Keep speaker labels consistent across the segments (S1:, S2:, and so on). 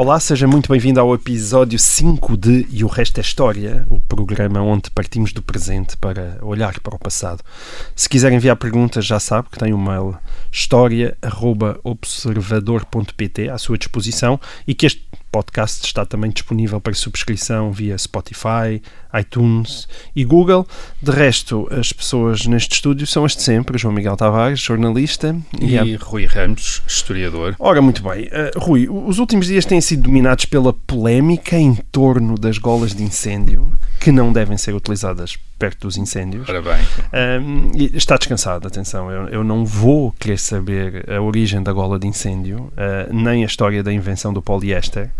S1: Olá, seja muito bem-vindo ao episódio 5 de E o Resto é História, o programa onde partimos do presente para olhar para o passado. Se quiser enviar perguntas, já sabe que tem o mail história.observador.pt à sua disposição e que este podcast está também disponível para subscrição via Spotify, iTunes e Google. De resto, as pessoas neste estúdio são as de sempre, João Miguel Tavares, jornalista,
S2: E
S1: a
S2: Rui Ramos, historiador.
S1: Ora, muito bem. Uh, Rui, os últimos dias têm sido dominados pela polémica em torno das golas de incêndio, que não devem ser utilizadas perto dos incêndios.
S2: Bem,
S1: Um, e está descansado, atenção, eu, eu não vou querer saber a origem da gola de incêndio, uh, nem a história da invenção do poliéster,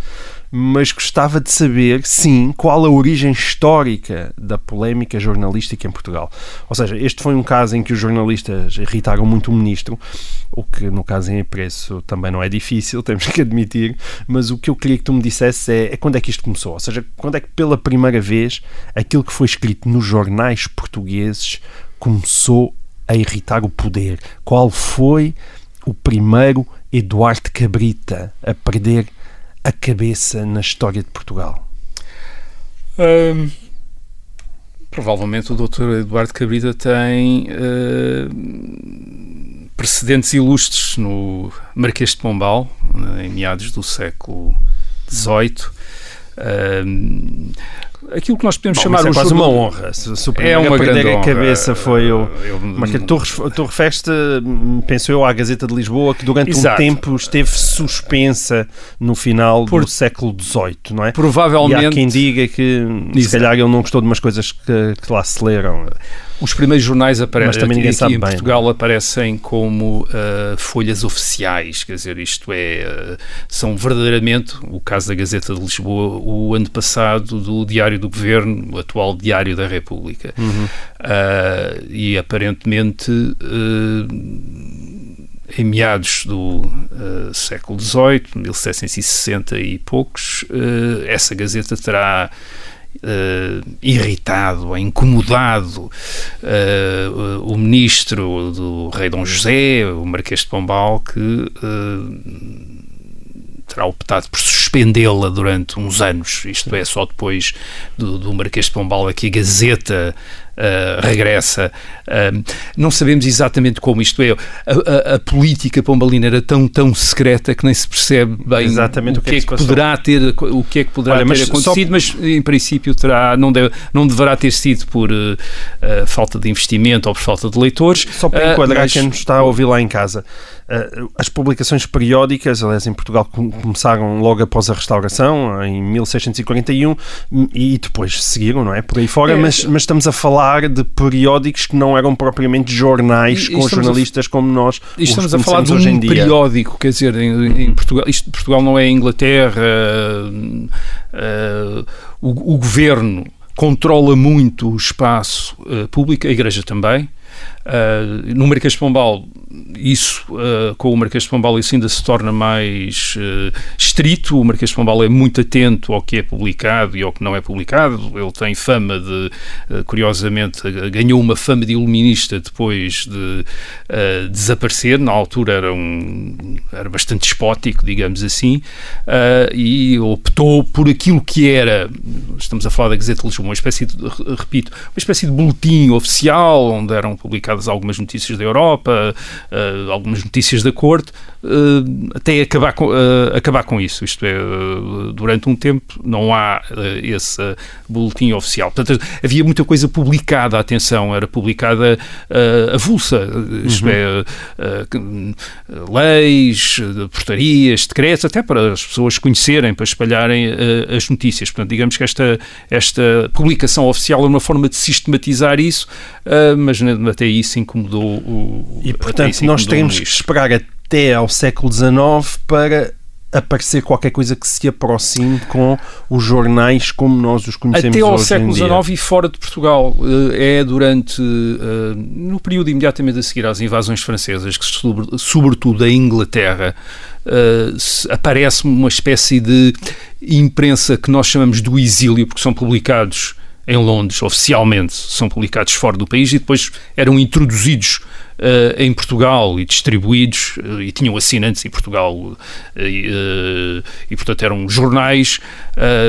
S1: mas gostava de saber, sim, qual a origem histórica da polémica jornalística em Portugal. Ou seja, este foi um caso em que os jornalistas irritaram muito o ministro, o que no caso em preço também não é difícil, temos que admitir, mas o que eu queria que tu me dissesse é, é quando é que isto começou? Ou seja, quando é que pela primeira vez aquilo que foi escrito nos jornais portugueses começou a irritar o poder? Qual foi o primeiro Eduardo Cabrita a perder a cabeça na história de Portugal?
S2: hum, provavelmente o Dr. Eduardo Cabrita tem hum, precedentes ilustres no Marquês de Pombal, em meados do século XVIII. Hum, aquilo que nós podemos
S1: Bom,
S2: chamar
S1: é
S2: o
S1: quase
S2: jogo-
S1: uma honra. Se, se o
S2: É
S1: primeiro
S2: uma
S1: a perder
S2: grande
S1: a
S2: honra.
S1: cabeça foi o.
S2: Eu-
S1: Mas que tu, tu referes-te, hum, penso eu, à Gazeta de Lisboa, que durante um
S2: Exato.
S1: tempo esteve suspensa no final
S2: Por-
S1: do século XVIII, não é? E
S2: Provavelmente
S1: há quem diga que se
S2: Exato.
S1: calhar ele não gostou de umas coisas que, que lá se leram.
S2: Os primeiros jornais aparecem aqui
S1: sabe
S2: em
S1: bem,
S2: Portugal aparecem como ah, folhas oficiais, quer dizer, isto é, ah, são verdadeiramente, o caso da Gazeta de Lisboa, o ano passado do Diário do Governo, o atual Diário da República. Ah, e aparentemente em meados do ah, século XVIII, 1760 e poucos, ah, essa Gazeta terá eh, irritado, incomodado eh, o ministro do rei Dom José, o Marquês de Pombal, que eh, terá optado por suspendê-la durante uns anos. Isto é, só depois do, do Marquês de Pombal é que a Gazeta eh, regressa. Eh, não sabemos exatamente como isto é. A, a- a política pombalina era tão, tão secreta que nem se percebe bem
S1: Exatamente
S2: o que, é que
S1: passou.
S2: poderá ter, o que é que poderá
S1: Olha, mas
S2: ter
S1: só-
S2: acontecido, mas em princípio terá, não, deve, não deverá ter sido por eh, falta de investimento ou por falta de leitores.
S1: Só para enquadrar
S2: mas-
S1: quem nos está a ouvir lá em casa, as publicações periódicas, aliás, em Portugal com- começaram logo após a restauração, em 1641, e depois seguiram, não é? Por aí fora,
S2: É.
S1: mas, mas estamos a falar de periódicos que não eram propriamente jornais
S2: E- e
S1: com
S2: estamos a-
S1: jornalistas como nós os
S2: estamos a falar de um
S1: em dia.
S2: periódico, quer dizer, em, em Portugal, isto Portugal não é a Inglaterra, eh, o, o governo controla muito o espaço eh, público, a Igreja também. Eh, no Marquês de Pombal, isso eh, com o Marquês de Pombal isso ainda se torna mais eh, estrito. O Marquês de Pombal é muito atento ao que é publicado e ao que não é publicado. Ele tem fama de, eh, curiosamente, ganhou uma fama de iluminista depois de desaparecer. Na altura era, um, era bastante despótico, digamos assim, e optou por aquilo que era, estamos a falar da Gazeta de Lisboa, uma espécie de, re- repito, uma espécie de boletim oficial onde eram publicadas algumas notícias da Europa, eh, algumas notícias da corte, até acabar com, eh, acabar com isso. Isto é, eh, durante um tempo não há eh, esse eh, boletim oficial. Portanto, havia muita coisa publicada, atenção, era publicada eh, avulsa, isto é, eh, que- leis, eh, portarias, decretos, até para as pessoas conhecerem, para espalharem eh, as notícias. Portanto, digamos que esta, esta publicação oficial é uma forma de sistematizar isso, eh, mas até isso incomodou o.
S1: E portanto nós teremos que esperar até ao século XIX para aparecer qualquer coisa que se aproxime com os jornais como nós os conhecemos
S2: Até ao
S1: hoje
S2: século. XIX e fora de Portugal. Eh, É durante, eh, no período imediatamente a seguir às invasões francesas, que sobre- sobretudo a Inglaterra, eh, aparece uma espécie de imprensa que nós chamamos do exílio, porque são publicados em Londres, oficialmente, são publicados fora do país e depois eram introduzidos eh, em Portugal e distribuídos eh, e tinham assinantes em Portugal eh, e, portanto eram jornais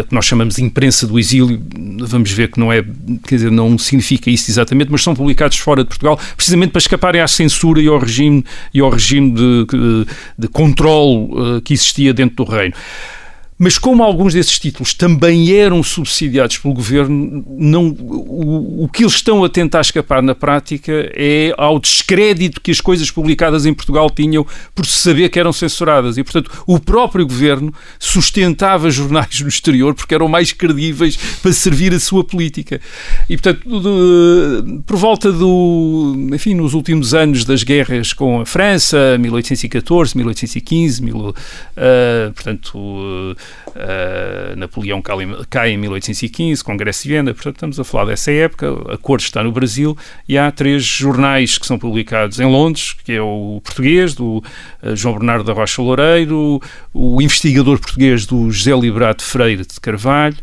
S2: que nós chamamos de imprensa do exílio. Vamos ver que não é quer dizer não significa isso exatamente mas são publicados fora de Portugal precisamente para escaparem à censura e ao regime e ao regime de, de controle eh, que existia dentro do reino mas como alguns desses títulos também eram subsidiados pelo governo, não, o, o que eles estão a tentar escapar na prática é ao descrédito que as coisas publicadas em Portugal tinham por se saber que eram censuradas. E, portanto, o próprio governo sustentava jornais no exterior porque eram mais credíveis para servir a sua política. E, portanto, de- por volta do. Enfim, nos últimos anos das guerras com a França, 1814, 1815, mil, ah, portanto. Uh, Napoleão cai, em 1815, Congresso de Viena, portanto estamos a falar dessa época, a Corte está no Brasil e há três jornais que são publicados em Londres, que é o português, do uh, João Bernardo da Rocha Loureiro, o investigador português do José Liberato Freire de Carvalho,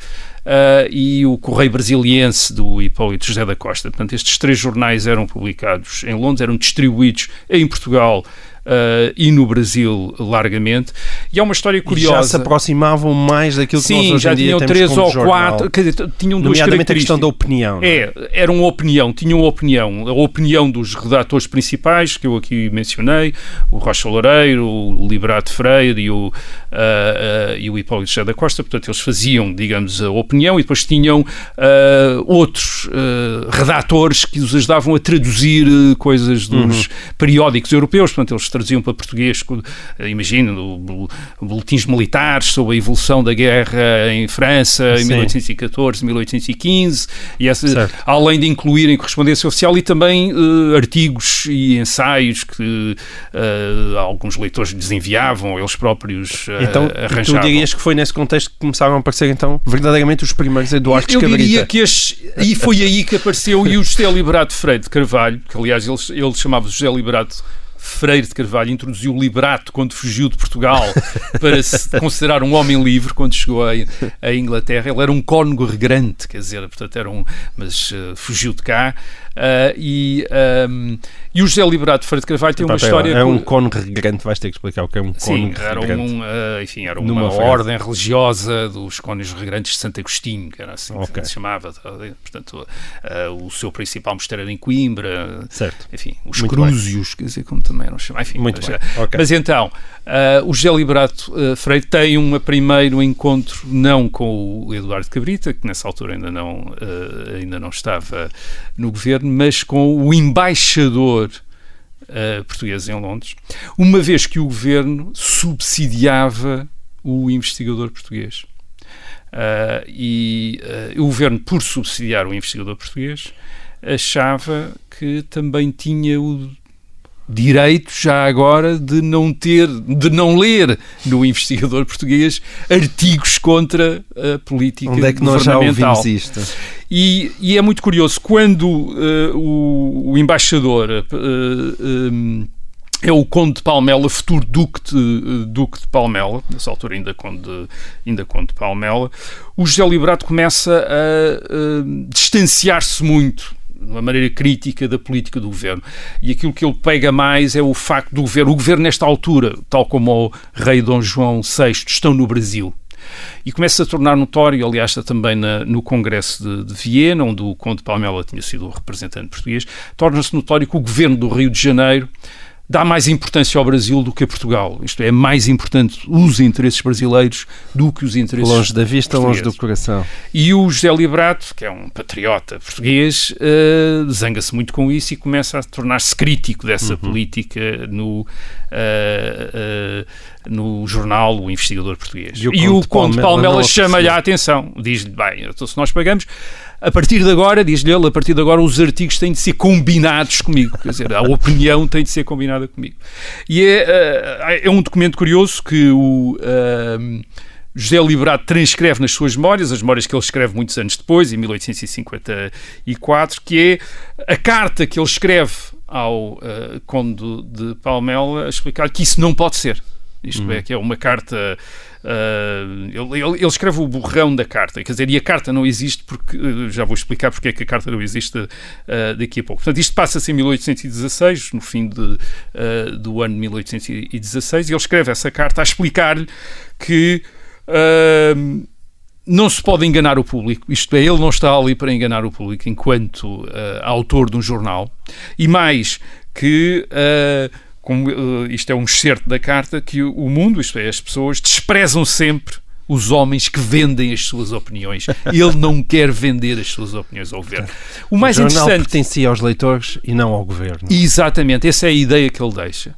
S2: Uh, e o Correio Brasiliense do Hipólito José da Costa. Portanto, estes três jornais eram publicados em Londres, eram distribuídos em Portugal uh, e no Brasil largamente. E há uma história
S1: E
S2: curiosa.
S1: já se aproximavam mais daquilo que nós
S2: Sim,
S1: hoje
S2: já
S1: em dia
S2: tinham três ou quatro, quer dizer, tinham duas
S1: Nomeadamente a questão da opinião. é?
S2: É, era uma opinião, tinham opinião. A opinião dos redatores principais, que eu aqui mencionei, o Rocha Loureiro, o Liberato Freire e o, e o Hipólito José da Costa. Portanto, eles faziam, digamos, a opinião e depois tinham ah, outros redatores que os ajudavam a traduzir eh, coisas dos periódicos europeus. Portanto, eles traduziam para português, co- eh, imagina, o bol- boletins militares sobre a evolução da guerra em França em
S1: Sim.
S2: 1814, 1815, e essa, além de incluírem correspondência oficial e também eh, artigos e ensaios que eh, alguns leitores lhes enviavam, eles próprios eh,
S1: Então, tu
S2: arranjavam.
S1: dirias que foi nesse contexto que começaram a aparecer, então, verdadeiramente os primeiros Eduardo
S2: Eu diria
S1: Escabrita.
S2: que este, e foi aí que apareceu e o José Liberato Freire de Carvalho, que aliás ele, ele chamava José Liberato Freire de Carvalho, introduziu o liberato quando fugiu de Portugal para se considerar um homem livre quando chegou a, a Inglaterra. Ele era um cônego regrante, quer dizer, portanto era um, mas eh, fugiu de cá. Ah, e, ahm, e o José Liberato Freire de Carvalho tem uma história...
S1: É um cone regrante, vais ter que explicar o que é um cone
S2: Sim, era, um, eh, enfim, era uma ordem religiosa dos cônegos regrantes de Santo Agostinho, que era assim
S1: Ok.
S2: que se chamava. tá, Portanto, eh, o seu principal mosteiro era em Coimbra,
S1: Certo.
S2: enfim, os
S1: Muito
S2: Crúzios, quer dizer, como também eram chamados. Enfim,
S1: Muito
S2: mas,
S1: bem,
S2: eh,
S1: ok.
S2: mas então, eh, o José Liberato eh, Freire tem um primeiro encontro não com o Eduardo Cabrita, que nessa altura ainda não, eh, ainda não estava no governo, mas com o embaixador eh, português em Londres, uma vez que o governo subsidiava o investigador português. Ah, e ah, o governo, por subsidiar o investigador português, achava que também tinha o direito já agora de não ter, de não ler no investigador português artigos contra a política
S1: Onde é que nós já ouvimos isto?
S2: E, e é muito curioso, quando eh, o, o embaixador eh, eh, é o Conde de Palmela, futuro Duque de, eh, Duque de Palmela, nessa altura ainda Conde, ainda Conde de Palmela, o José Liberato começa a, eh, distanciar-se muito de uma maneira crítica da política do governo. E aquilo que ele pega mais é o facto do governo, o governo nesta altura, tal como o rei Dom João VI, estão no Brasil. E começa a tornar notório, aliás, está também na- no Congresso de, de Viena, onde o Conde de Palmela tinha sido o representante português, torna-se notório que o governo do Rio de Janeiro dá mais importância ao Brasil do que a Portugal. Isto é, é mais importante os interesses brasileiros do que os interesses
S1: Longe da vista, longe do coração.
S2: E o José Liberato, que é um patriota português, eh, zanga-se muito com isso e começa a tornar-se crítico dessa
S1: Uhum.
S2: política no, eh, eh, no jornal O Investigador Português.
S1: E o Conde
S2: Conde de
S1: Palmela
S2: chama-lhe a atenção, diz-lhe, bem, então se nós pagamos, a partir de agora, diz-lhe ele, a partir de agora os artigos têm de ser combinados comigo, quer dizer, a opinião tem de ser combinada comigo. E é, é um documento curioso que o. Uh, José Liberato transcreve nas suas memórias, as memórias que ele escreve muitos anos depois, em 1854, que é a carta que ele escreve ao uh, Conde de Palmela a explicar que isso não pode ser. Isto hum. é, que é uma carta. Uh, ele, ele, ele, escreve o borrão da carta, quer dizer, e a carta não existe porque. Uh, já vou explicar porque é que a carta não existe uh, daqui a pouco. Portanto, isto passa-se em 1816, no fim de, do ano de 1816, e ele escreve essa carta a explicar-lhe que Uh, não se pode enganar o público, isto é, ele não está ali para enganar o público enquanto uh, autor de um jornal, e mais que, uh, como, uh, isto é um excerto da carta, que o, o mundo, isto é, as pessoas, desprezam sempre os homens que vendem as suas opiniões. Ele não quer vender as suas opiniões ao governo.
S1: O mais o interessante pertencia aos leitores e não ao governo.
S2: Exatamente, essa é a ideia que ele deixa.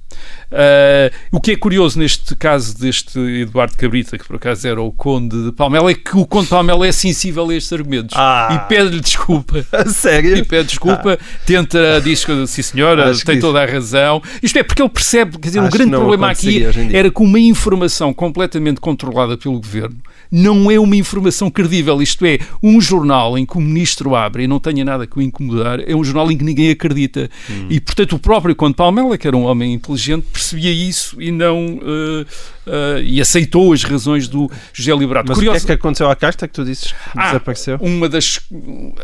S2: Uh, o que é curioso neste caso deste Eduardo Cabrita, que por acaso era o Conde de Palmela, é que o Conde de Palmela é sensível a estes argumentos ah. e pede-lhe desculpa.
S1: Sério?
S2: E pede desculpa, ah. tenta, diz que sim senhora, Acho tem toda a razão. Isto é porque ele percebe, quer dizer, Acho o grande problema aqui era que uma informação completamente controlada pelo governo não é uma informação credível. Isto é, um jornal em que o ministro abre e não tenha nada que o incomodar, é um jornal em que ninguém acredita. Hum. E, portanto, o próprio Conde Palmela, que era um homem inteligente, percebia isso e não. Uh, uh, e aceitou as razões do José Liberato.
S1: Mas Curioso... o que é que aconteceu à casta que tu disses que ah, desapareceu?
S2: Uma das...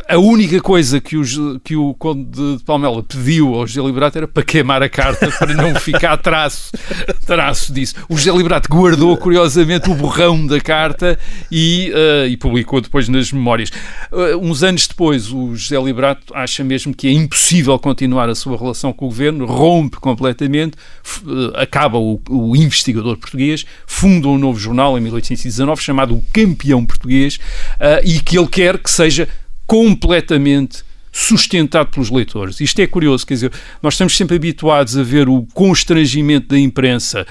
S2: A única coisa que, os, que o Conde de Palmela pediu ao José Liberato era para queimar a carta, para não ficar traço, traço disso. O José Liberato guardou, curiosamente, o borrão da carta e, uh, e publicou depois nas memórias. Uh, uns anos depois, o José Liberato acha mesmo que é impossível continuar a sua relação com o governo, rompe completamente, acaba o, o investigador português funda um novo jornal em 1819 chamado O Campeão Português uh, e que ele quer que seja completamente sustentado pelos leitores. Isto é curioso, quer dizer, nós estamos sempre habituados a ver o constrangimento da imprensa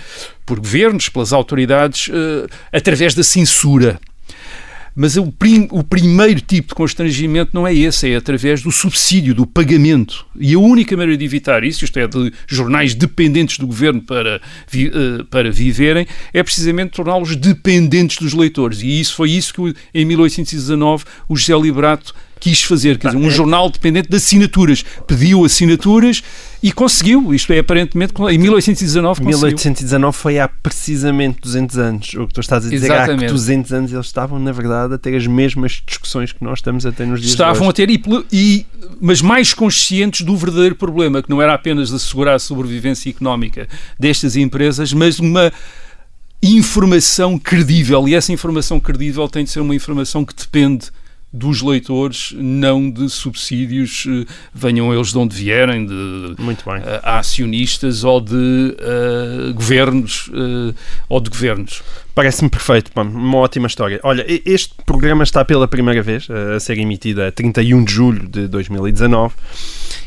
S2: por governos, pelas autoridades, uh, através da censura. Mas o, prim, o primeiro tipo de constrangimento não é esse, é através do subsídio, do pagamento. E a única maneira de evitar isso, isto é, de jornais dependentes do governo para, vi, uh, para viverem, é precisamente torná-los dependentes dos leitores. E isso foi isso que, em 1819, o José Liberato quis fazer, quer dizer, um é- jornal dependente de assinaturas. Pediu assinaturas e conseguiu, isto é, aparentemente, em 1819 conseguiu.
S1: 1819 foi há precisamente 200 anos. O que tu estás a dizer Exatamente. há 200 anos eles estavam, na verdade, a ter as mesmas discussões que nós estamos a ter nos dias
S2: Estavam a ter, e, e, mas mais conscientes do verdadeiro problema, que não era apenas assegurar a sobrevivência económica destas empresas, mas uma informação credível. E essa informação credível tem de ser uma informação que depende dos leitores, não de subsídios, eh, venham eles de onde vierem, de.
S1: Uh,
S2: acionistas ou de uh, governos uh, ou de governos.
S1: Parece-me perfeito, uma ótima história. Olha, este programa está pela primeira vez a ser emitido a 31 de julho de 2019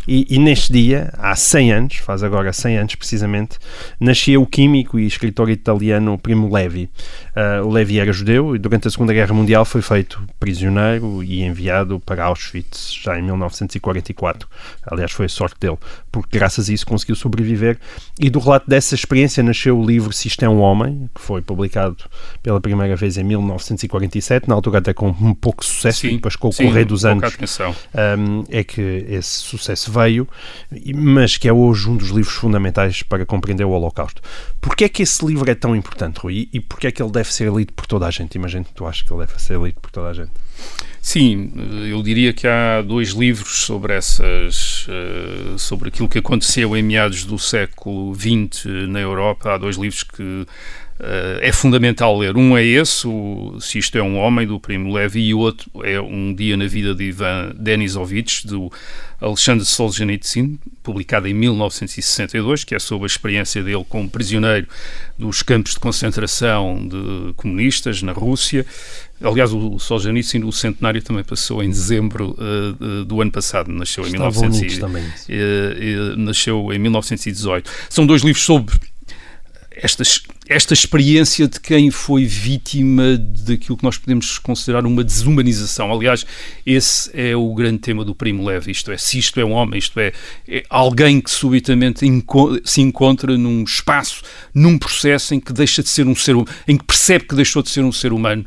S1: e, e, neste dia, há 100 anos, faz agora 100 anos precisamente, nascia o químico e escritor italiano Primo Levi. Uh, o Levi era judeu e durante a Segunda Guerra Mundial foi feito prisioneiro e enviado para Auschwitz já em 1944. Aliás, foi a sorte dele, porque graças a isso conseguiu sobreviver. E do relato dessa experiência nasceu o livro Se Isto é um Homem, que foi publicado pela primeira vez em 1947, na altura até com um pouco sucesso, sim, e depois com o correr dos anos um, é que esse sucesso veio, mas que é hoje um dos livros fundamentais para compreender o Holocausto. Porquê é que esse livro é tão importante, Rui? E porquê é que ele deve ser lido por toda a gente? Imagino que tu achas que ele deve ser lido por toda a gente.
S2: Sim, eu diria que há dois livros sobre essas, eh, sobre aquilo que aconteceu em meados do século XX na Europa. Há dois livros que é fundamental ler. Um é esse, o, Se Isto é um Homem, do Primo Levi, e o outro é Um Dia na Vida de Ivan Denisovich, do Alexandre Solzhenitsyn, publicado em 1962, que é sobre a experiência dele como prisioneiro dos campos de concentração de comunistas na Rússia. Aliás, o Solzhenitsyn, o centenário, também passou em dezembro uh, do ano passado. Nasceu em, 1900 também. Uh, nasceu em 1918. São dois livros sobre estas esta experiência de quem foi vítima daquilo que nós podemos considerar uma desumanização. Aliás, esse é o grande tema do Primo Levi, isto é, se isto é um homem, isto é, é alguém que subitamente enco se encontra num espaço, num processo em que deixa de ser um ser em que percebe que deixou de ser um ser humano.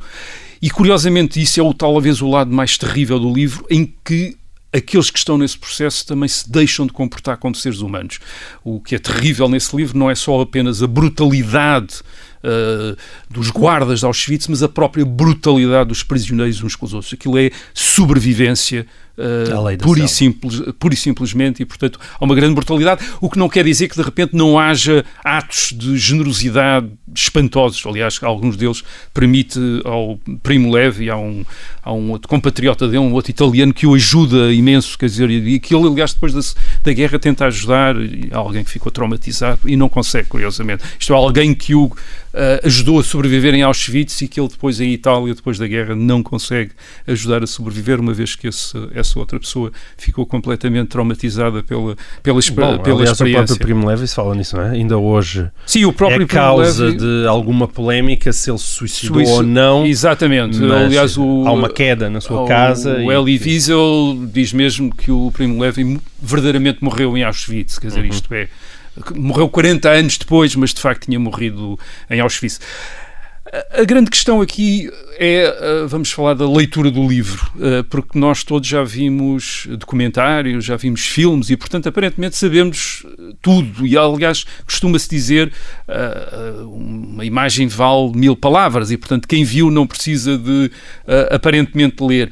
S2: E curiosamente, isso é o talvez o lado mais terrível do livro, em que aqueles que estão nesse processo também se deixam de comportar como seres humanos. O que é terrível nesse livro não é só apenas a brutalidade uh, dos guardas de Auschwitz, mas a própria brutalidade dos prisioneiros uns com os outros. Aquilo é sobrevivência uh, pura, e simples, pura e simplesmente, e portanto há uma grande brutalidade, o que não quer dizer que de repente não haja atos de generosidade espantosos. Aliás, alguns deles permite ao Primo Levi, há um, há um outro compatriota dele, um outro italiano, que o ajuda imenso, quer dizer, e que ele, aliás, depois da, da guerra tenta ajudar alguém que ficou traumatizado e não consegue, curiosamente. Isto é alguém que o uh, ajudou a sobreviver em Auschwitz e que ele depois em Itália, depois da guerra, não consegue ajudar a sobreviver, uma vez que esse, essa outra pessoa ficou completamente traumatizada pela, pela, Bom, pela
S1: aliás,
S2: experiência.
S1: o próprio Primo Levi fala nisso, não é? Ainda hoje
S2: Sim, o próprio
S1: é causa Levi... de alguma polémica se ele se suicidou Suici... ou não.
S2: Exatamente. Aliás, o,
S1: há uma queda na sua casa.
S2: O e... Elie Wiesel diz mesmo que o Primo Levi verdadeiramente morreu em Auschwitz, quer dizer, uhum. isto é, morreu 40 anos depois, mas de facto tinha morrido em Auschwitz. A grande questão aqui é, eh, vamos falar da leitura do livro, eh, porque nós todos já vimos documentários, já vimos filmes e, portanto, aparentemente sabemos tudo. E, aliás, costuma-se dizer eh, uma imagem vale mil palavras e, portanto, quem viu não precisa de aparentemente ler.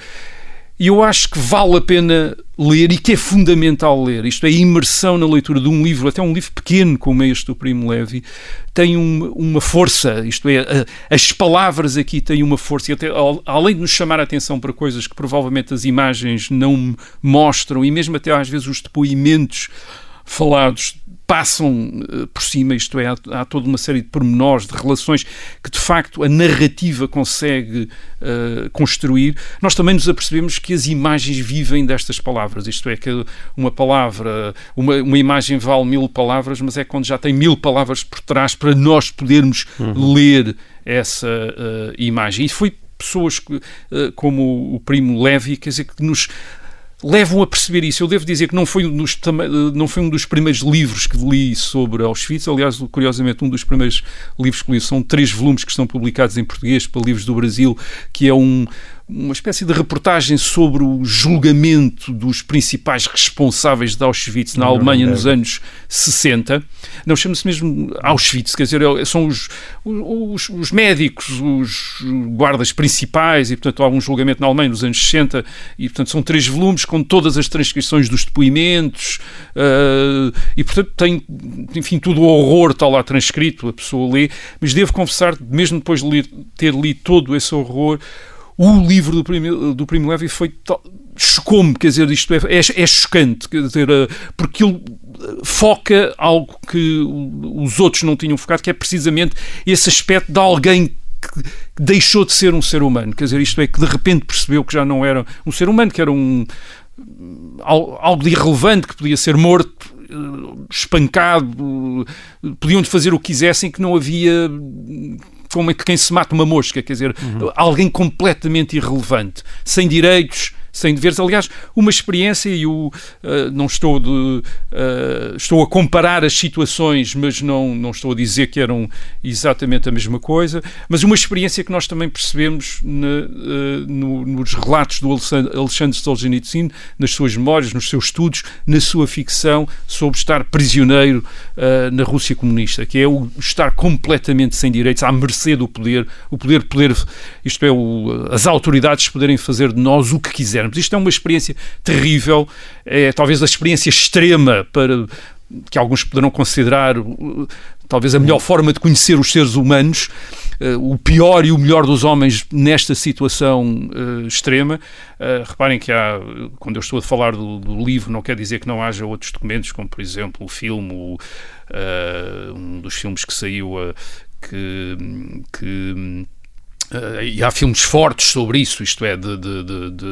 S2: E eu acho que vale a pena ler e que é fundamental ler. Isto é, a imersão na leitura de um livro, até um livro pequeno como este do Primo Levi, tem um, uma força. Isto é, a, as palavras aqui têm uma força. E até, além de nos chamar a atenção para coisas que provavelmente as imagens não mostram, e mesmo até às vezes os depoimentos falados passam uh, por cima, isto é, há, há, toda uma série de pormenores, de relações que de facto a narrativa consegue uh, construir, nós também nos apercebemos que as imagens vivem destas palavras, isto é, que uma palavra, uma, uma imagem vale mil palavras, mas é quando já tem mil palavras por trás para nós podermos uhum. ler essa uh, imagem. E foi pessoas como o primo Levi, quer dizer, que nos levam a perceber isso. Eu devo dizer que não foi, um dos, não foi um dos primeiros livros que li sobre Auschwitz. Aliás, curiosamente, um dos primeiros livros que li são três volumes que estão publicados em português para Livros do Brasil, que é um, uma espécie de reportagem sobre o julgamento dos principais responsáveis de Auschwitz na Alemanha nos anos 60. Não chama-se mesmo Auschwitz, quer dizer, é, são os, os, os, médicos, os guardas principais, e portanto há um julgamento na Alemanha nos anos 60, e portanto são três volumes com todas as transcrições dos depoimentos, uh, e portanto tem, enfim, tudo o horror está lá transcrito, a pessoa lê, mas devo confessar, mesmo depois de ter lido todo esse horror, o livro do Primo, do Primo Levi foi chocou-me, quer dizer, isto é, é, é, chocante, quer dizer, eh, porque ele eh, foca algo que os outros não tinham focado, que é precisamente esse aspecto de alguém que deixou de ser um ser humano, quer dizer, isto é, que de repente percebeu que já não era um ser humano, que era um algo de irrelevante, que podia ser morto, eh, espancado, podiam fazer o que quisessem, que não havia como é que quem se mata uma mosca, quer dizer, uhum. alguém completamente irrelevante, sem direitos, sem deveres. Aliás, uma experiência, e eu uh, não estou de. Uh, estou a comparar as situações, mas não, não estou a dizer que eram exatamente a mesma coisa, mas uma experiência que nós também percebemos na, uh, no, nos relatos do Alexandre Solzhenitsyn, nas suas memórias, nos seus estudos, na sua ficção sobre estar prisioneiro na Rússia comunista, que é o estar completamente sem direitos, à mercê do poder, o poder, poder isto é, o, as autoridades poderem fazer de nós o que quiserem isto é uma experiência terrível, é talvez a experiência extrema para que alguns poderão considerar talvez a melhor forma de conhecer os seres humanos, uh, o pior e o melhor dos homens nesta situação uh, extrema. Uh, reparem que há, quando eu estou a falar do, do, livro, não quer dizer que não haja outros documentos, como por exemplo o filme, o, um dos filmes que saiu, que, que Uh, e há filmes fortes sobre isso, isto é, de, de, de, de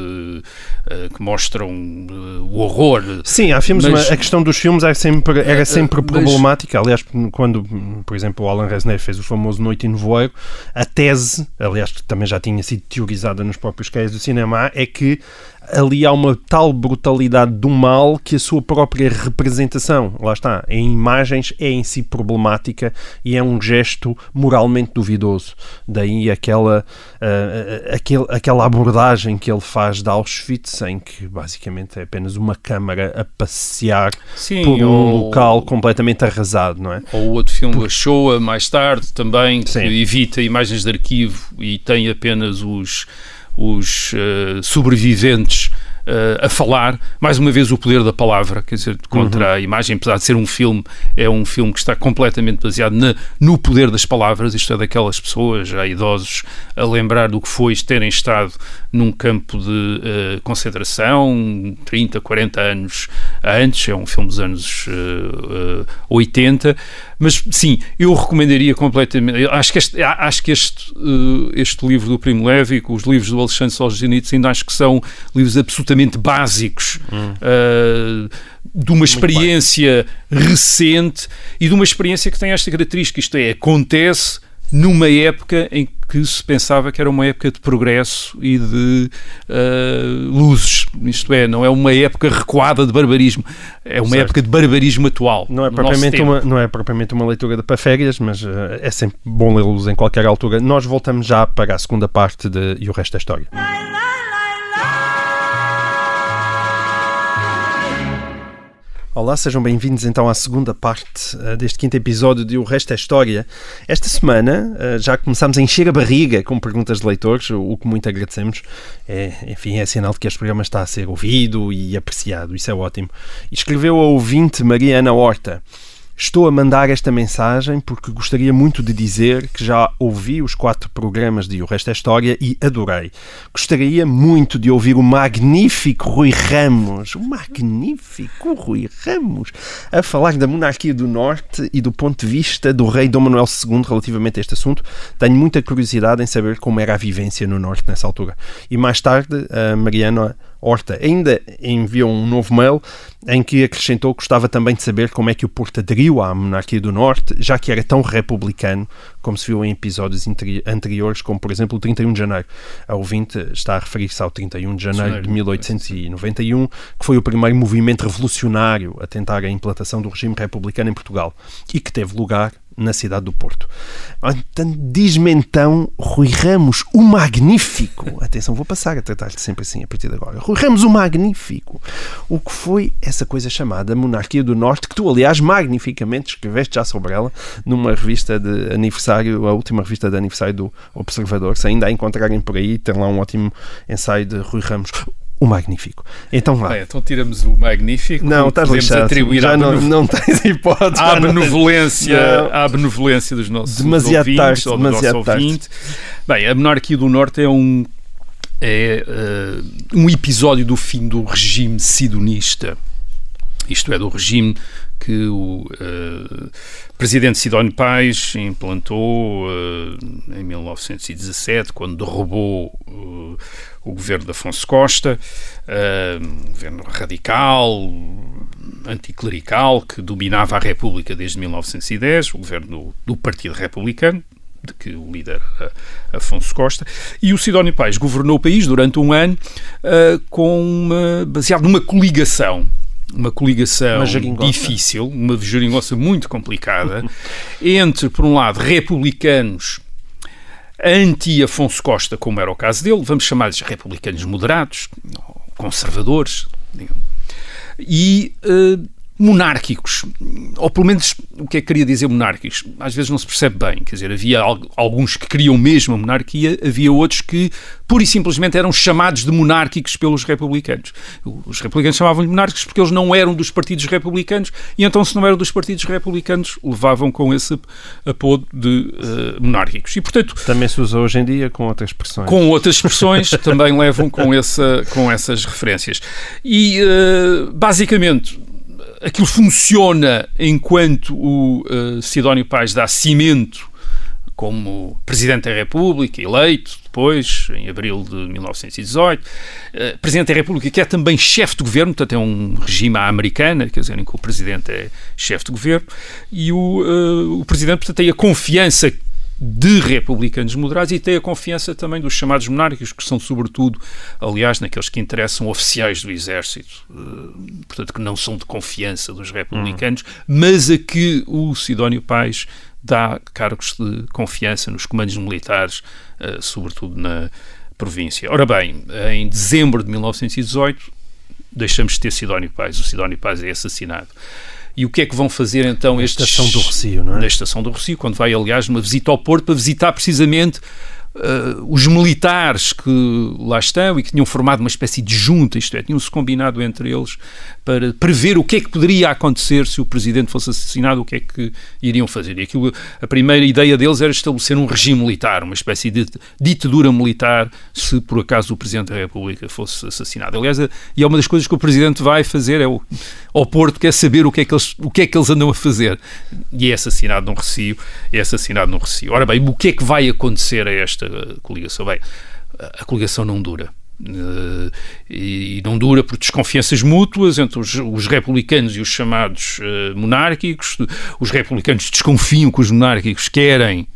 S2: uh, que mostram uh, o horror.
S1: Sim, há filmes, mas, a questão dos filmes era sempre, era sempre mas, problemática. Aliás, quando, por exemplo, o Alan Resnay fez o famoso Noite em Nevoeiro, a tese, aliás, que também já tinha sido teorizada nos próprios casos do cinema, é que ali há uma tal brutalidade do mal que a sua própria representação, lá está, em imagens, é em si problemática e é um gesto moralmente duvidoso. Daí aquela, uh, aquele, aquela abordagem que ele faz de Auschwitz, em que basicamente é apenas uma câmara a passear Sim, por um ou, local completamente arrasado, não é?
S2: Ou o outro filme, por... a Shoah, mais tarde, também, que Sim. evita imagens de arquivo e tem apenas os os uh, sobreviventes uh, a falar, mais uma vez o poder da palavra, quer dizer, contra uhum. a imagem, apesar de ser um filme, é um filme que está completamente baseado na, no poder das palavras, isto é daquelas pessoas, já idosos, a lembrar do que foi terem estado num campo de uh, concentração 30, 40 anos antes, é um filme dos anos uh, uh, 80, mas sim, eu recomendaria completamente, acho que este, acho que este, este livro do Primo Levi, os livros do Alexandre Solzhenitsyn, ainda acho que são livros absolutamente básicos hum. de uma experiência recente e de uma experiência que tem esta característica, isto é, acontece numa época em que se pensava que era uma época de progresso e de uh, luzes. Isto é, não é uma época recuada de barbarismo, é uma certo. época de barbarismo atual.
S1: Não é, propriamente uma, não é propriamente uma leitura de para férias, mas uh, é sempre bom lê-los em qualquer altura. Nós voltamos já para a segunda parte de E o Resto da História. Olá, sejam bem-vindos então à segunda parte uh, deste quinto episódio de O Resto é História. Esta semana uh, já começamos a encher a barriga com perguntas de leitores, o, o, que muito agradecemos. É, enfim, é sinal de que este programa está a ser ouvido e apreciado, isso é ótimo. Escreveu a ouvinte Mariana Horta. Estou a mandar esta mensagem porque gostaria muito de dizer que já ouvi os quatro programas de O Resto é História e adorei. Gostaria muito de ouvir o magnífico Rui Ramos, o magnífico Rui Ramos, a falar da monarquia do Norte e do ponto de vista do rei Dom Manuel II relativamente a este assunto. Tenho muita curiosidade em saber como era a vivência no Norte nessa altura. E mais tarde, a Mariana Horta ainda enviou um novo mail em que acrescentou que gostava também de saber como é que o Porto aderiu à monarquia do Norte, já que era tão republicano como se viu em episódios anteriores, como por exemplo o 31 de janeiro. A ouvinte está a referir-se ao 31 de janeiro de 1891, que foi o primeiro movimento revolucionário a tentar a implantação do regime republicano em Portugal e que teve lugar na cidade do Porto. Então, diz-me então Rui Ramos, o Magnífico. Atenção, vou passar a tratar-lhe sempre assim a partir de agora. Rui Ramos, o Magnífico. O que foi essa coisa chamada Monarquia do Norte, que tu, aliás, magnificamente escreveste já sobre ela numa revista de aniversário, a última revista de aniversário do Observador. Se ainda a encontrarem por aí, tem lá um ótimo ensaio de Rui Ramos o Magnífico. Então vá.
S2: Bem, então tiramos o Magnífico.
S1: Não, estás lixado. atribuir Já não, não tens hipótese.
S2: À benevolência, à benevolência dos nossos
S1: demasiado
S2: ouvintes,
S1: tarde, ou do demasiado nosso tarde. ouvinte.
S2: Bem, a Monarquia do Norte é um é uh, um episódio do fim do regime sidonista. Isto é, do regime que o uh, presidente Sidónio Pais implantou uh, em 1917, quando derrubou uh, o governo de Afonso Costa, um governo radical, anticlerical, que dominava a República desde 1910, o governo do Partido Republicano, de que o líder Afonso Costa, e o Sidónio Pais governou o país durante um ano com uma, baseado numa coligação uma coligação uma difícil, uma geringonça muito complicada, entre, por um lado, republicanos anti-Afonso Costa, como era o caso dele, vamos chamar-lhes republicanos moderados, conservadores, digamos, e uh, monárquicos, ou pelo menos o que é que queria dizer monárquicos, às vezes não se percebe bem, quer dizer, havia alguns que queriam mesmo a monarquia, havia outros que pura e simplesmente eram chamados de monárquicos pelos republicanos. Os republicanos chamavam-lhe monárquicos porque eles não eram dos partidos republicanos e então se não eram dos partidos republicanos levavam com esse apodo de uh, monárquicos. E portanto...
S1: Também se usa hoje em dia com outras expressões.
S2: Com outras expressões também levam com, essa, com essas referências. E uh, basicamente aquilo funciona enquanto o uh, Sidónio Paz dá cimento como Presidente da República, eleito depois, em abril de 1918. Uh, Presidente da República que é também chefe de governo, portanto é um regime à americana, quer dizer, em que o Presidente é chefe de governo, e o, uh, o Presidente, portanto, tem a confiança de republicanos moderados e tem a confiança também dos chamados monárquicos, que são sobretudo, aliás, naqueles que interessam oficiais do exército, uh, portanto que não são de confiança dos republicanos, hum. mas a que o Sidónio Pais dá cargos de confiança nos comandos militares, uh, sobretudo na província. Ora bem, em dezembro de 1918 deixamos de ter Sidónio Pais, o Sidónio Pais é assassinado. E o que é que vão fazer então
S1: na
S2: estes...
S1: estação do Rocio, não é?
S2: Na estação do Rocio, quando vai, aliás, numa visita ao Porto para visitar precisamente uh, os militares que lá estão e que tinham formado uma espécie de junta, isto é, tinham-se combinado entre eles para prever o que é que poderia acontecer se o presidente fosse assassinado, o que é que iriam fazer. E aquilo, a primeira ideia deles era estabelecer um regime militar, uma espécie de ditadura militar, se por acaso o presidente da República fosse assassinado. Aliás, e é uma das coisas que o presidente vai fazer é o, ao Porto, quer saber o que é que eles, o que é que eles andam a fazer. E é assassinado num recio, é assassinado num recio. Ora bem, o que é que vai acontecer a esta coligação? Bem, a coligação não dura. Uh, e não dura por desconfianças mútuas entre os, os republicanos e os chamados uh, monárquicos. Os republicanos desconfiam que os monárquicos querem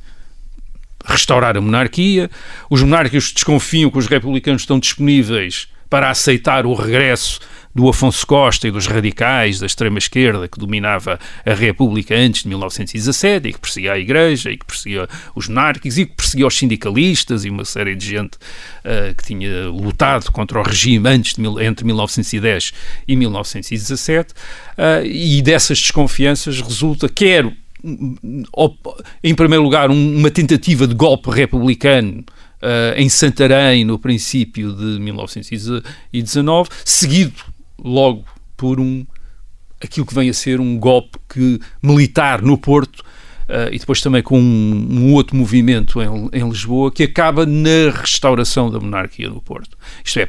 S2: restaurar a monarquia, os monárquicos desconfiam que os republicanos estão disponíveis para aceitar o regresso do Afonso Costa e dos radicais da extrema-esquerda que dominava a República antes de 1917 e que perseguia a Igreja e que perseguia os monárquicos e que perseguia os sindicalistas e uma série de gente uh, que tinha lutado contra o regime antes de, entre 1910 e 1917 uh, eh, e dessas desconfianças resulta quer em primeiro lugar uma tentativa de golpe republicano Uh, em Santarém no princípio de 1919, seguido logo por um aquilo que vem a ser um golpe que, militar no Porto uh, e depois também com um, um outro movimento em, em, Lisboa que acaba na restauração da monarquia no Porto. Isto é,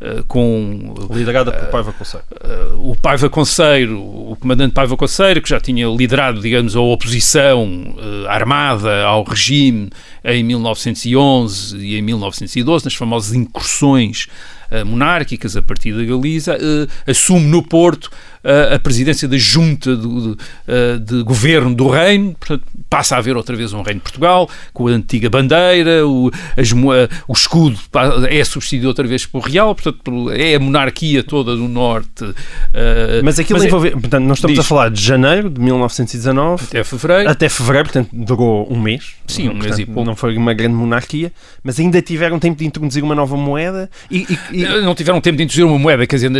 S2: uh, com...
S1: Liderada por Paiva Conceiro.
S2: Uh, o Paiva Conceiro, o comandante Paiva Conceiro, que já tinha liderado, digamos, a oposição armada ao regime em 1911 e em 1912, nas famosas incursões monárquicas a partir da Galiza, assume no Porto a presidência da junta de, de, de, governo do reino, portanto, passa a haver outra vez um reino de Portugal, com a antiga bandeira, o, as, o escudo é substituído outra vez por real, portanto, é a monarquia toda do norte.
S1: Mas aquilo mas é- envolve, é, portanto, nós estamos diz, a falar de janeiro de 1919
S2: até fevereiro.
S1: Até fevereiro, portanto, durou um mês.
S2: Sim, um
S1: portanto,
S2: mês e pouco.
S1: Não foi uma grande monarquia, mas ainda tiveram tempo de introduzir uma nova moeda e, e,
S2: e... Não tiveram tempo de introduzir uma moeda, quer dizer,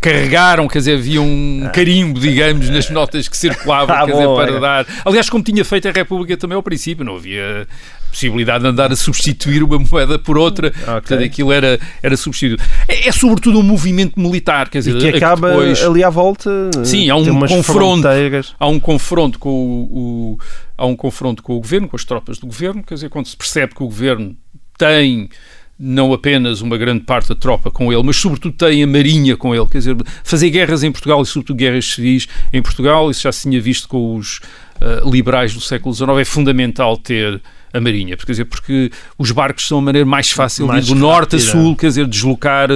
S2: carregaram, quer dizer, havia um carimbo, digamos, nas notas que circulavam, ah, quer bom, dizer, para é. dar. Aliás, como tinha feito a República também ao princípio, não havia possibilidade de andar a substituir uma moeda por outra, okay. portanto aquilo era, era substituído. É, é, sobretudo um movimento militar, quer dizer,
S1: e que acaba depois... ali à volta.
S2: Sim, há um confronto, fronteiras. há um confronto com o, o, há um confronto com o governo, com as tropas do governo, quer dizer, quando se percebe que o governo tem não apenas uma grande parte da tropa com ele, mas sobretudo tem a marinha com ele. Quer dizer, fazer guerras em Portugal e sobretudo guerras civis em Portugal, isso já se tinha visto com os uh, liberais do século XIX, é fundamental ter a Marinha, porque, quer dizer, porque os barcos são a maneira mais fácil mais de ir do norte a sul, quer dizer, deslocar,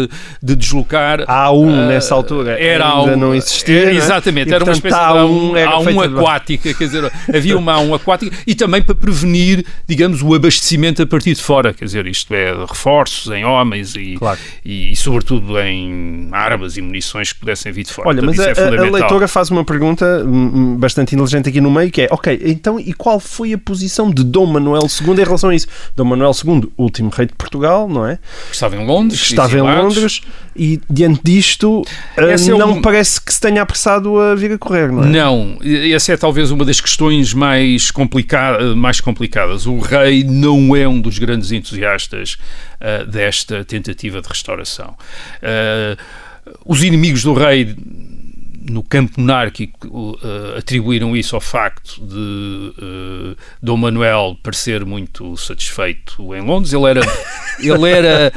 S2: de deslocar.
S1: Há um uh, nessa altura, era ainda não existia.
S2: É, exatamente,
S1: e,
S2: era portanto, uma espécie de A1, um, um aquática, quer dizer, havia uma A1 aquática e também para prevenir, digamos, o abastecimento a partir de fora, quer dizer, isto é, reforços em homens e,
S1: claro.
S2: e, e, sobretudo em armas e munições que pudessem vir de fora.
S1: Olha, mas
S2: é
S1: a, a leitora faz uma pergunta hum, hum, bastante inteligente aqui no meio, que é, ok, então e qual foi a posição de Dom Manuel II em relação a isso. Dom Manuel II, último rei de Portugal, não é?
S2: Estava em Londres.
S1: Estava em Londres e diante disto Esse não é um... parece que se tenha apressado a vir a correr, não é?
S2: Não, essa é talvez uma das questões mais, complica mais complicadas. O rei não é um dos grandes entusiastas uh, desta tentativa de restauração. Uh, os inimigos do rei no campo monárquico uh, atribuíram isso ao facto de uh, Dom Manuel parecer muito satisfeito em Londres. Ele era, ele era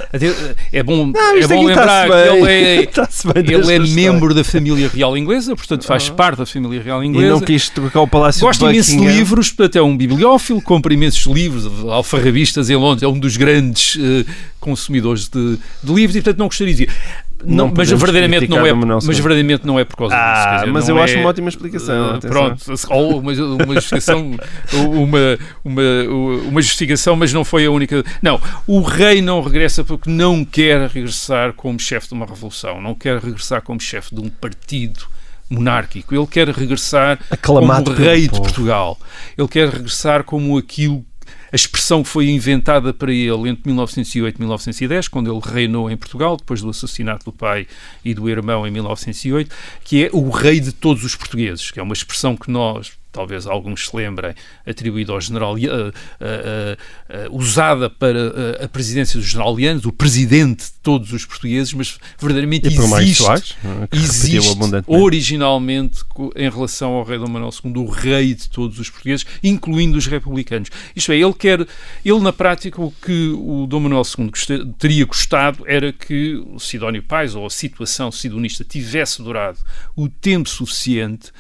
S2: é bom,
S1: Não,
S2: é bom lembrar que ele é, ele é membro da família real inglesa, portanto faz parte da família real
S1: E
S2: inglesa.
S1: não quis trocar o Palácio
S2: Gosta imenso de livros, portanto é um bibliófilo, compra imensos livros, alfarrabistas em Londres, é um dos grandes eh, consumidores de, de livros e portanto não gostaria de dizer.
S1: Não
S2: Não, mas verdadeiramente não, é, mas verdadeiramente não é por causa disso.
S1: Ah,
S2: dizer,
S1: mas eu
S2: é-
S1: acho uma ótima explicação.
S2: Uh, pronto, ou uma, uma justificação, uma, uma, uma justificação, mas não foi a única. Não, o rei não regressa porque não quer regressar como chefe de uma revolução, não quer regressar como chefe de um partido monárquico. Ele quer regressar
S1: Aclamado
S2: como rei de. Portugal. Ele quer regressar como aquilo a expressão que foi inventada para ele entre 1908 e 1910, quando ele reinou em Portugal, depois do assassinato do pai e do irmão em 1908, que é o rei de todos os portugueses, que é uma expressão que nós, talvez alguns se lembrem, atribuída ao general, eh, eh, eh, usada para eh, a presidência do general Lianos, o presidente de todos os portugueses, mas verdadeiramente
S1: E
S2: existe
S1: Soares, repetiu
S2: existe originalmente em relação ao rei Dom Manuel II, o rei de todos os portugueses, incluindo os republicanos. Isto é, ele quer, ele na prática o que o Dom Manuel II gosta- teria gostado era que o Sidónio Pais ou a situação sidonista tivesse durado o tempo suficiente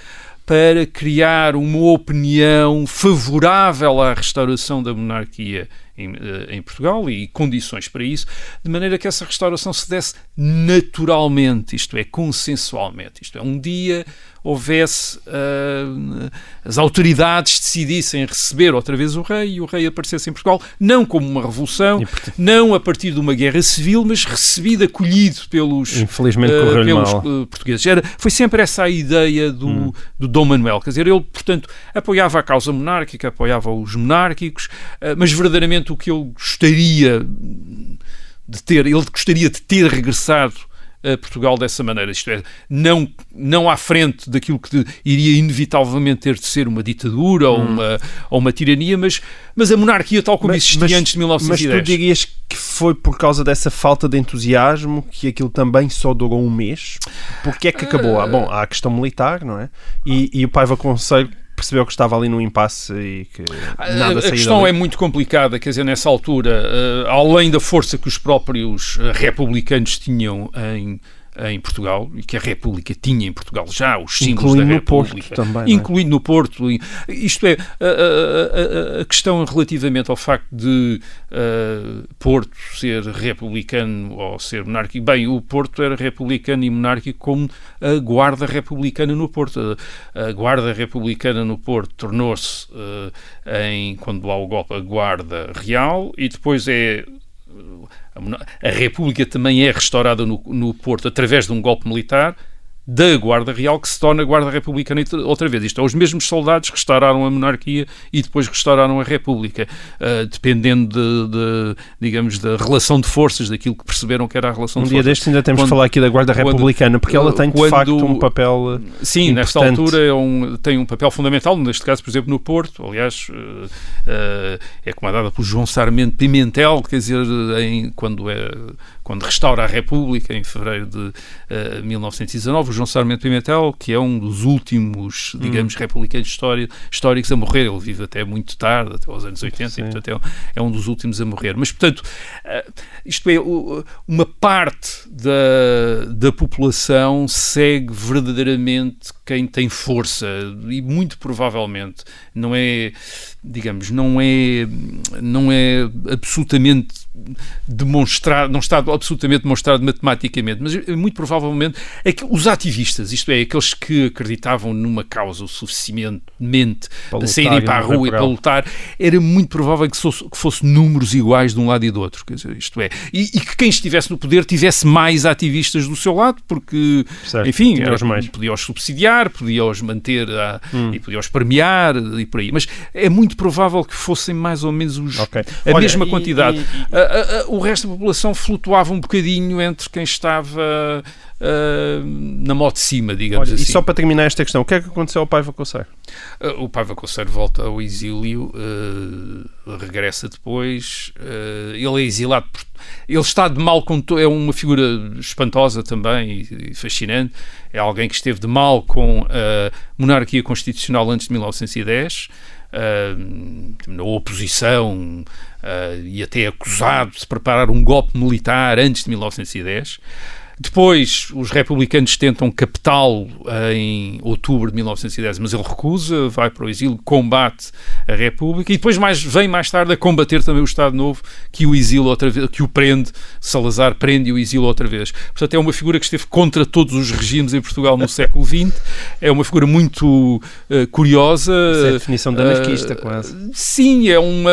S2: para criar uma opinião favorável à restauração da monarquia em, eh, em Portugal e condições para isso, de maneira que essa restauração se desse naturalmente, isto é, consensualmente. Isto é, um dia houvesse ah, as autoridades decidissem receber outra vez o rei e o rei aparecesse em Portugal, não como uma revolução, não a partir de uma guerra civil, mas recebido, acolhido pelos,
S1: Infelizmente correu-lhe
S2: pelos eh, portugueses. Era, foi sempre essa a ideia do,
S1: Hum.
S2: do Dom Manuel. Quer dizer, ele, portanto, apoiava a causa monárquica, apoiava os monárquicos, mas verdadeiramente o que ele gostaria de ter, ele gostaria de ter regressado a Portugal dessa maneira, isto é, não, não à frente daquilo que iria inevitavelmente ter de ser uma ditadura ou, uma, ou uma tirania, mas, mas a monarquia tal como existia antes de
S1: Mas
S2: 1910.
S1: tu dirias que foi por causa dessa falta de entusiasmo que aquilo também só durou um mês? Porque é que acabou? Ah, bom, há a questão militar, não é? E, e o Paiva Conselho percebeu que estava ali num impasse e que nada
S2: a, questão é muito complicada, quer dizer, nessa altura, eh, além da força que os próprios eh, republicanos tinham em, em Portugal, e que a República tinha em Portugal já, os símbolos
S1: Incluindo
S2: da
S1: no Porto
S2: República,
S1: também, não é?
S2: incluindo no Porto, e- isto é, a, a- a- questão relativamente ao facto de eh, Porto ser republicano ou ser monárquico, bem, o Porto era republicano e monárquico como a Guarda Republicana no Porto. A, a Guarda Republicana no Porto tornou-se, eh, em, quando há o golpe, a Guarda Real e depois é a, República também é restaurada no, no Porto através de um golpe militar da Guarda Real que se torna Guarda Republicana outra vez. Isto é, os mesmos soldados restauraram a monarquia e depois restauraram a República, ah, dependendo de, de, digamos, da relação de forças, daquilo que perceberam que era a relação
S1: Um
S2: de
S1: dia
S2: forças.
S1: destes ainda temos
S2: Quando-
S1: de falar aqui da Guarda Republicana, porque ela tem de
S2: quando-
S1: facto um papel. eh,
S2: Sim, nesta
S1: importante.
S2: altura é um- tem um papel fundamental, neste caso, por exemplo, no Porto. Aliás, eh, eh, é comandada por João Sarmento Pimentel, quer dizer, em- quando, é, quando restaura a República, em fevereiro de eh, 1919. O João Sarmento Pimentel, que é um dos últimos,
S1: Hum.
S2: digamos, republicanos história- históricos a morrer. Ele vive até muito tarde, até aos anos 80,
S1: Sim.
S2: e, portanto, é, um- é um dos últimos a morrer. Mas, portanto, eh, isto é, uma parte da, da população segue verdadeiramente quem tem força e muito provavelmente não é, digamos, não é, não é absolutamente demonstrado, não está absolutamente demonstrado matematicamente, mas é muito provavelmente é que os ativistas, isto é, aqueles que acreditavam numa causa o suficientemente
S1: Para
S2: saírem para a rua e para lutar, era muito provável que fosse, que fosse números iguais de um lado e do outro. Dizer, isto é, e, e que quem estivesse no poder tivesse mais ativistas do seu lado, porque,
S1: Certo,
S2: enfim, era-
S1: os mais.
S2: Podia-os manter a-
S1: Hum.
S2: e podia-os premiar e por aí. Mas é muito provável que fossem mais ou menos os,
S1: Ok.
S2: a
S1: Olha,
S2: mesma
S1: e-
S2: quantidade.
S1: e-
S2: A- a- a- o resto da população flutuava um bocadinho entre quem estava uh, na moto de cima, digamos
S1: Olha,
S2: assim.
S1: E só para terminar esta questão, o que é que aconteceu ao Paiva Coceiro?
S2: Uh, o Paiva Coceiro volta ao exílio, uh, regressa depois, ele é exilado, por, ele está de mal com é uma figura espantosa também e, e, fascinante, é alguém que esteve de mal com a monarquia constitucional antes de 1910, na oposição e até acusado de se preparar um golpe militar antes de 1910. Depois, os republicanos tentam captá-lo em outubro de 1910, mas ele recusa, vai para o exílio, combate a República e depois mais, vem mais tarde a combater também o Estado Novo que o exílio outra vez, que o prende, Salazar prende o exílio outra vez. Portanto, é uma figura que esteve contra todos os regimes em Portugal no século XX, é uma figura muito uh, curiosa.
S1: Essa é a definição de anarquista, uh, quase.
S2: Sim, é uma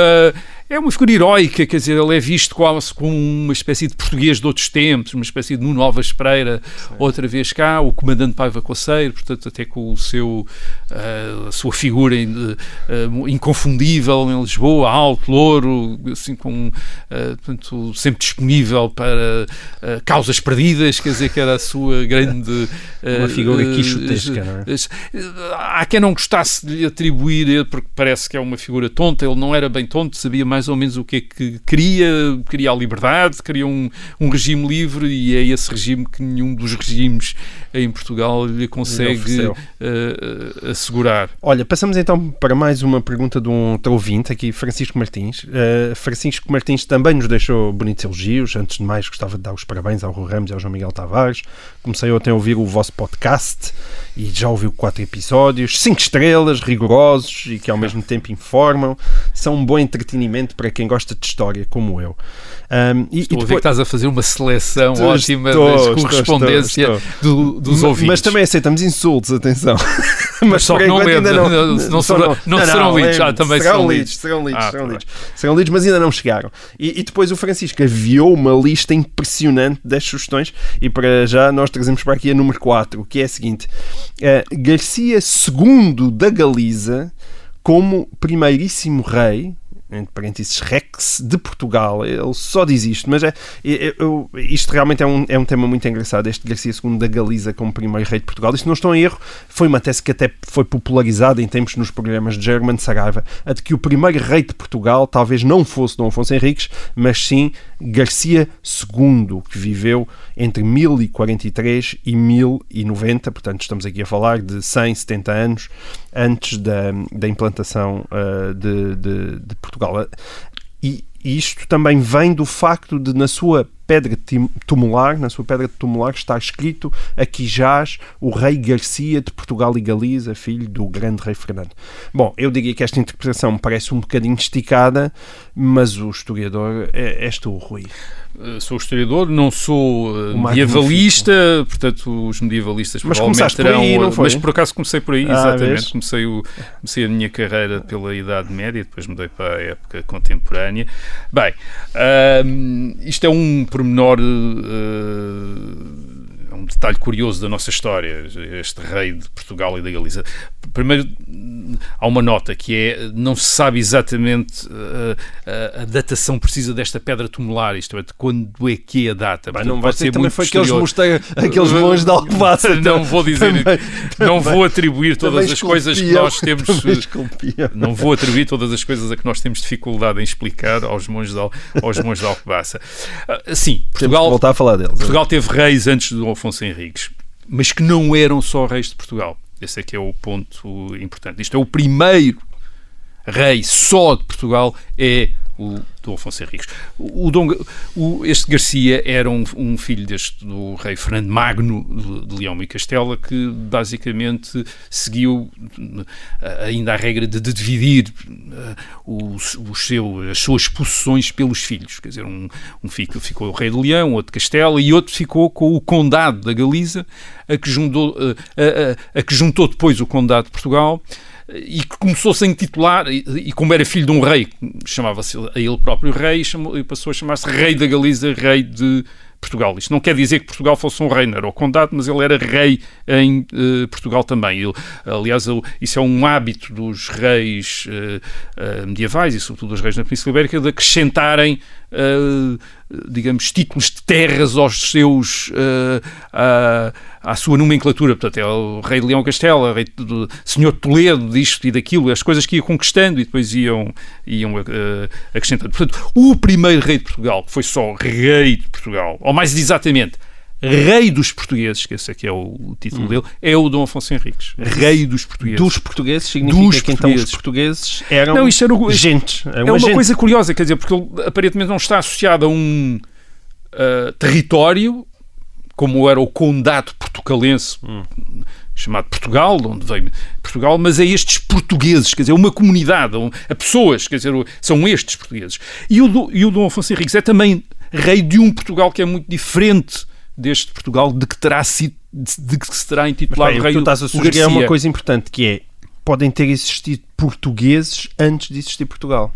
S2: é uma figura heroica, quer dizer, ele é visto quase como uma espécie de português de outros tempos, uma espécie de Nuno Alves Pereira, Sim. outra vez cá, o comandante Paiva Coceiro, portanto, até com o seu, uh, a sua figura in, uh, inconfundível em Lisboa, alto, louro, assim, com, uh, portanto, sempre disponível para causas perdidas, quer dizer, que era a sua grande.
S1: uma figura quixotesca, não é?
S2: Há quem não gostasse de lhe atribuir, porque parece que é uma figura tonta, ele não era bem tonto, sabia mais mais ou menos o que é que queria, queria a liberdade, queria um, um regime livre e é esse regime que nenhum dos regimes em Portugal lhe consegue uh, assegurar.
S1: Olha, passamos então para mais uma pergunta de um ouvinte aqui, Francisco Martins. Uh, Francisco Martins também nos deixou bonitos elogios. Antes de mais, gostava de dar os parabéns ao Rui Ramos e ao João Miguel Tavares. Comecei ontem a ouvir o vosso podcast e já ouviu quatro episódios, cinco estrelas, rigorosos e que ao mesmo tempo informam. São um bom entretenimento para quem gosta de história, como eu.
S2: Um, e, estou e depois... a ver que estás a fazer uma seleção estou, ótima estou, de correspondência estou, do, dos ouvintes.
S1: Mas também aceitamos insultos, atenção.
S2: mas só que não, ainda não, não, não, serão, não, não serão lidos. Ah, também serão lidos.
S1: Serão lidos, ah, serão lidos. Serão lidos, mas ainda não chegaram. E, e, depois o Francisco aviou uma lista impressionante das sugestões e para já nós trazemos para aqui a número 4, que é a seguinte. Uh, Garcia II da Galiza como primeiríssimo rei entre parênteses, Rex de Portugal. Ele só diz isto, mas é, é, isto realmente é um, é um tema muito engraçado. Este Garcia II da Galiza como primeiro rei de Portugal. Isto não estou em erro, foi uma tese que até foi popularizada em tempos nos programas de German Saraiva, a de que o primeiro rei de Portugal talvez não fosse Dom Afonso Henriques, mas sim Garcia II, que viveu entre 1043 e 1090, portanto estamos aqui a falar de 100, 70 anos antes da, da implantação uh, de, de, de Portugal. E isto também vem do facto de, na sua pedra tumular, na sua pedra tumular, está escrito aqui jaz o rei Garcia de Portugal e Galiza, filho do grande rei Fernando. Bom, eu diria que esta interpretação parece um bocadinho esticada, mas o historiador é, és tu, Rui.
S2: Eh, sou historiador, não sou uh, medievalista, portanto os medievalistas
S1: mas provavelmente terão, por aí, não foi?
S2: mas por acaso comecei por aí, ah, exatamente, comecei, o, comecei a minha carreira pela Idade Média, depois mudei para a época contemporânea. Bem, uh, isto é um pormenor uh, é um detalhe curioso da nossa história, este rei de Portugal e da Galiza. Primeiro, há uma nota que é, não se sabe exatamente uh, a, a, datação precisa desta pedra tumular, isto é, de quando é que é a data.
S1: Bah, não vai ser também foi aqueles, mostrei, aqueles monges de Alcobaça.
S2: não vou dizer, também, não também, vou atribuir todas as coisas que nós temos, não vou atribuir todas as coisas a que nós temos dificuldade em explicar aos monges de, aos monges de Alcobaça. Uh, sim, Portugal,
S1: voltar a falar deles.
S2: Portugal teve reis antes do Afonso Henriques, mas que não eram só reis de Portugal. Esse é que é o ponto importante. Isto é o primeiro rei só de Portugal, é o do Afonso Henriques. O, Dom, o, este Garcia era um, um, filho deste do rei Fernando Magno de, Leão e Castela que basicamente seguiu eh, ainda a regra de, de dividir uh, os, os seu, as suas possessões pelos filhos. Quer dizer, um, um ficou o rei de Leão, outro de Castela e outro ficou com o condado da Galiza, a que juntou, uh, a, a, a que juntou depois o condado de Portugal e que começou-se a intitular, e, e, como era filho de um rei, chamava-se a ele próprio rei, chamou, e passou a chamar-se Rei da Galiza, Rei de Portugal. Isto não quer dizer que Portugal fosse um reino, era o condado, mas ele era rei em uh, Portugal também. Ele, aliás, ele, isso é um hábito dos reis uh, uh, medievais e, sobretudo, dos reis na Península Ibérica, de acrescentarem digamos, títulos de terras aos seus, uh, uh, à sua nomenclatura. Portanto, é o rei de Leão Castela, rei do senhor Toledo, disto e daquilo, as coisas que ia conquistando e depois iam, iam uh, acrescentando. Portanto, o primeiro rei de Portugal, que foi só rei de Portugal, ou mais exatamente, rei dos portugueses, que esse aqui é o título hum. dele, é o Dom Afonso Henriques. Rei dos portugueses.
S1: Dos portugueses significa dos que então os portugueses eram
S2: não, isto era o,
S1: gente.
S2: É uma, gente. coisa curiosa, quer dizer, porque ele aparentemente não está associado a um uh, território como era o condado portucalense, hum. chamado Portugal, de onde veio Portugal, mas é estes portugueses, quer dizer, uma comunidade, a pessoas, quer dizer, são estes portugueses. E o, e o Dom Afonso Henriques é também rei de um Portugal que é muito diferente deste Portugal de que terá sido de que se terá intitulado
S1: Mas,
S2: bem,
S1: Rei o que tu estás a sugerir é uma coisa importante que é podem ter existido portugueses antes de existir Portugal.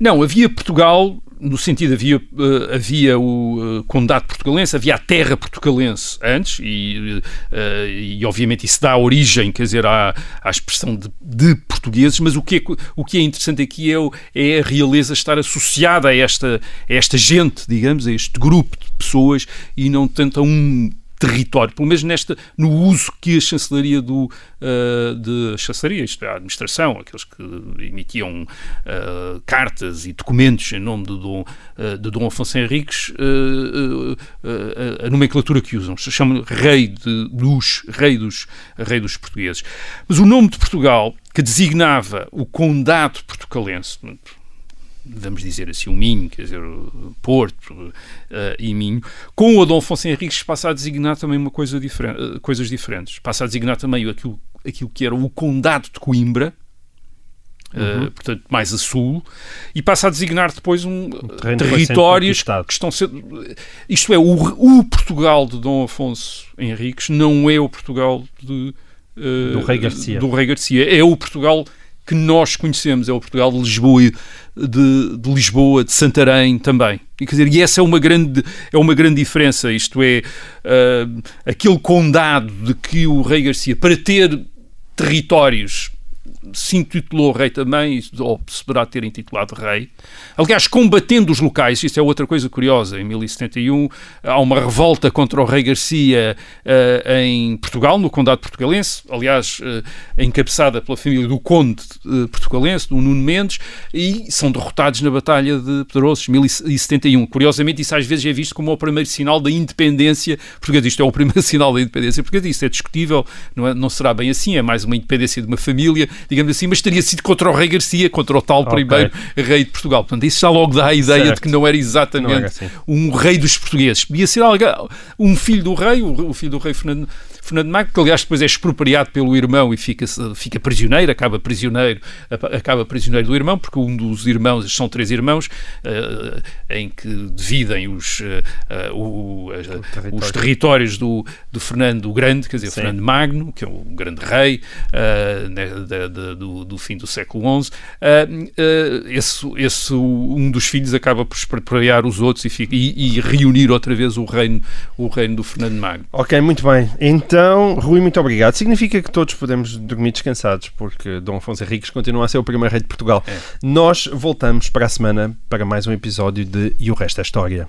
S2: Não, havia Portugal no sentido havia, uh, havia o uh, condado portugalense, havia a terra portugalense antes e, uh, e obviamente isso dá origem, quer dizer, à, à expressão de, de, portugueses, mas o que é, o que é interessante aqui é, é a realeza estar associada a esta, a esta gente, digamos, a este grupo de pessoas e não tanto a um território, pelo menos nesta, no uso que a chancelaria do, uh, de chancelaria, isto é, a administração, aqueles que emitiam uh, cartas e documentos em nome de Dom, uh, de Dom Afonso Henriques, a nomenclatura que usam, se chama rei de, dos, rei dos, rei dos portugueses. Mas o nome de Portugal, que designava o condado portucalense, vamos dizer assim, o Minho, quer dizer, Porto uh, e Minho, com o Adão Afonso Henriques passa a designar também uma coisa diferente, uh, coisas diferentes. Passa a designar também aquilo, aquilo que era o Condado de Coimbra, eh, uhum. Uh, portanto, mais a sul, e passa a designar depois um, territórios que estão sendo. Isto é, o, o, Portugal de Dom Afonso Henriques não é o Portugal de,
S1: uh, do, Rei Garcia.
S2: do Rei Garcia, é o Portugal que nós conhecemos, é o Portugal de Lisboa, de, de Lisboa, de Santarém também. E, quer dizer, e essa é uma grande, é uma grande diferença, isto é, uh, aquele condado de que o rei Garcia, para ter territórios se intitulou rei também, ou se poderá ter intitulado rei. Aliás, combatendo os locais, isso é outra coisa curiosa. Em 1071 há uma revolta contra o rei Garcia uh, em Portugal, no Condado Portugalense, aliás, uh, encabeçada pela família do Conde uh, Portugalense, do Nuno Mendes, e são derrotados na Batalha de Pedrosos, 1071. Curiosamente, isso às vezes é visto como o primeiro sinal da independência portuguesa. Isto é o primeiro sinal da independência portuguesa, isso é discutível, não, é, não será bem assim, é mais uma independência de uma família, digamos assim, mas teria sido contra o rei Garcia, contra o tal okay. primeiro rei de Portugal. Portanto, isso já logo dá a ideia certo. de que não era exatamente não era assim. um rei dos portugueses. Podia ser um filho do rei, o filho do rei Fernando Fernando Magno, que aliás depois é expropriado pelo irmão e fica, fica prisioneiro, acaba prisioneiro, acaba prisioneiro do irmão, porque um dos irmãos, são três irmãos, uh, em que dividem os, uh, o, os territórios do, do Fernando o Grande, quer dizer, Sim. Fernando Magno, que é o grande rei uh, né, do, do, fim do século XI. esse, esse, um dos filhos acaba por expropriar os outros e, fica, e, e reunir outra vez o reino, o reino do Fernando Magno.
S1: Ok, muito bem. Então, então, Rui, muito obrigado. Significa que todos podemos dormir descansados, porque Dom Afonso Henriques continua a ser o primeiro rei de Portugal. É. Nós voltamos para a semana para mais um episódio de E o Resto é História.